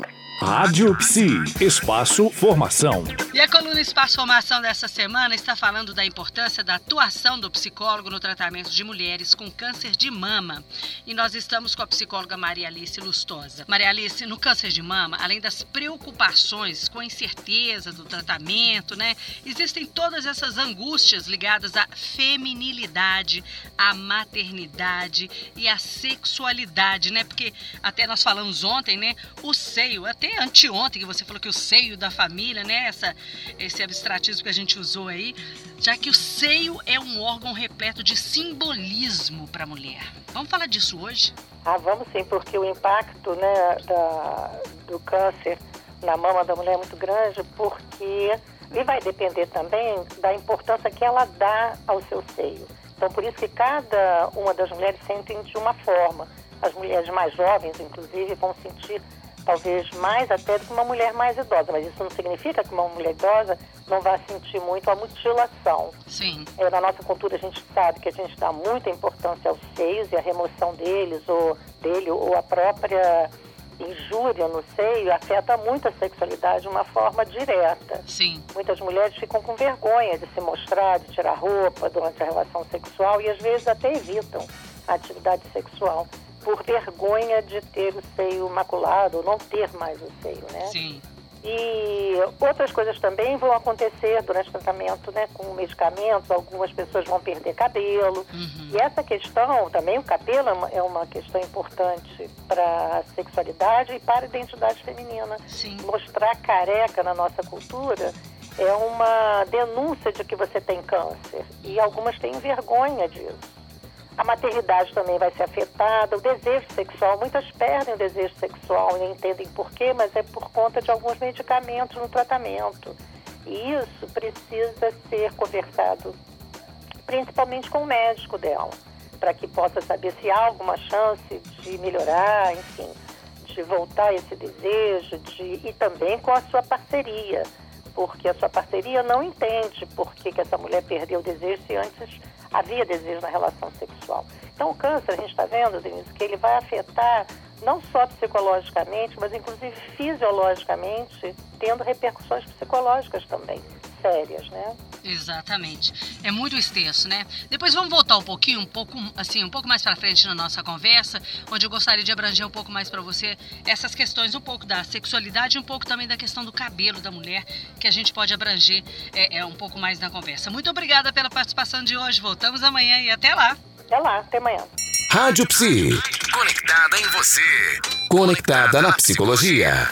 you Rádio Psi, Espaço Formação. E a coluna Espaço Formação dessa semana está falando da importância da atuação do psicólogo no tratamento de mulheres com câncer de mama. E nós estamos com a psicóloga Maria Alice Lustosa. Maria Alice, no câncer de mama, além das preocupações com a incerteza do tratamento, né, existem todas essas angústias ligadas à feminilidade, à maternidade e à sexualidade, né? Porque até nós falamos ontem, né, o seio, até anteontem que você falou que o seio da família, né? Essa, esse abstratismo que a gente usou aí, já que o seio é um órgão repleto de simbolismo para a mulher. Vamos falar disso hoje? Ah, vamos sim, porque o impacto né, da, do câncer na mama da mulher é muito grande, porque e vai depender também da importância que ela dá ao seu seio. Então, por isso que cada uma das mulheres sentem de uma forma. As mulheres mais jovens, inclusive, vão sentir talvez mais até do que uma mulher mais idosa, mas isso não significa que uma mulher idosa não vai sentir muito a mutilação. Sim. É, na nossa cultura a gente sabe que a gente dá muita importância aos seios e a remoção deles ou dele ou a própria injúria no seio afeta muito a sexualidade de uma forma direta. Sim. Muitas mulheres ficam com vergonha de se mostrar, de tirar roupa durante a relação sexual e às vezes até evitam a atividade sexual por vergonha de ter o seio maculado, ou não ter mais o seio, né? Sim. E outras coisas também vão acontecer durante o tratamento, né, com medicamentos. Algumas pessoas vão perder cabelo. Uhum. E essa questão, também o cabelo é uma, é uma questão importante para a sexualidade e para a identidade feminina. Sim. Mostrar careca na nossa cultura é uma denúncia de que você tem câncer. E algumas têm vergonha disso. A maternidade também vai ser afetada, o desejo sexual. Muitas perdem o desejo sexual e entendem por quê, mas é por conta de alguns medicamentos no tratamento. E isso precisa ser conversado principalmente com o médico dela, para que possa saber se há alguma chance de melhorar, enfim, de voltar esse desejo, de, e também com a sua parceria, porque a sua parceria não entende por que, que essa mulher perdeu o desejo se antes havia desejo na relação sexual. Então, o câncer, a gente está vendo, Denise, que ele vai afetar não só psicologicamente, mas inclusive fisiologicamente, tendo repercussões psicológicas também sérias, né? Exatamente. É muito extenso, né? Depois vamos voltar um pouquinho, um pouco assim, um pouco mais para frente na nossa conversa, onde eu gostaria de abranger um pouco mais para você essas questões, um pouco da sexualidade, um pouco também da questão do cabelo da mulher, que a gente pode abranger é, é um pouco mais na conversa. Muito obrigada pela participação de hoje. Voltamos amanhã e até lá. Até lá, até amanhã. Rádio Psi. Conectada em você. Conectada na psicologia.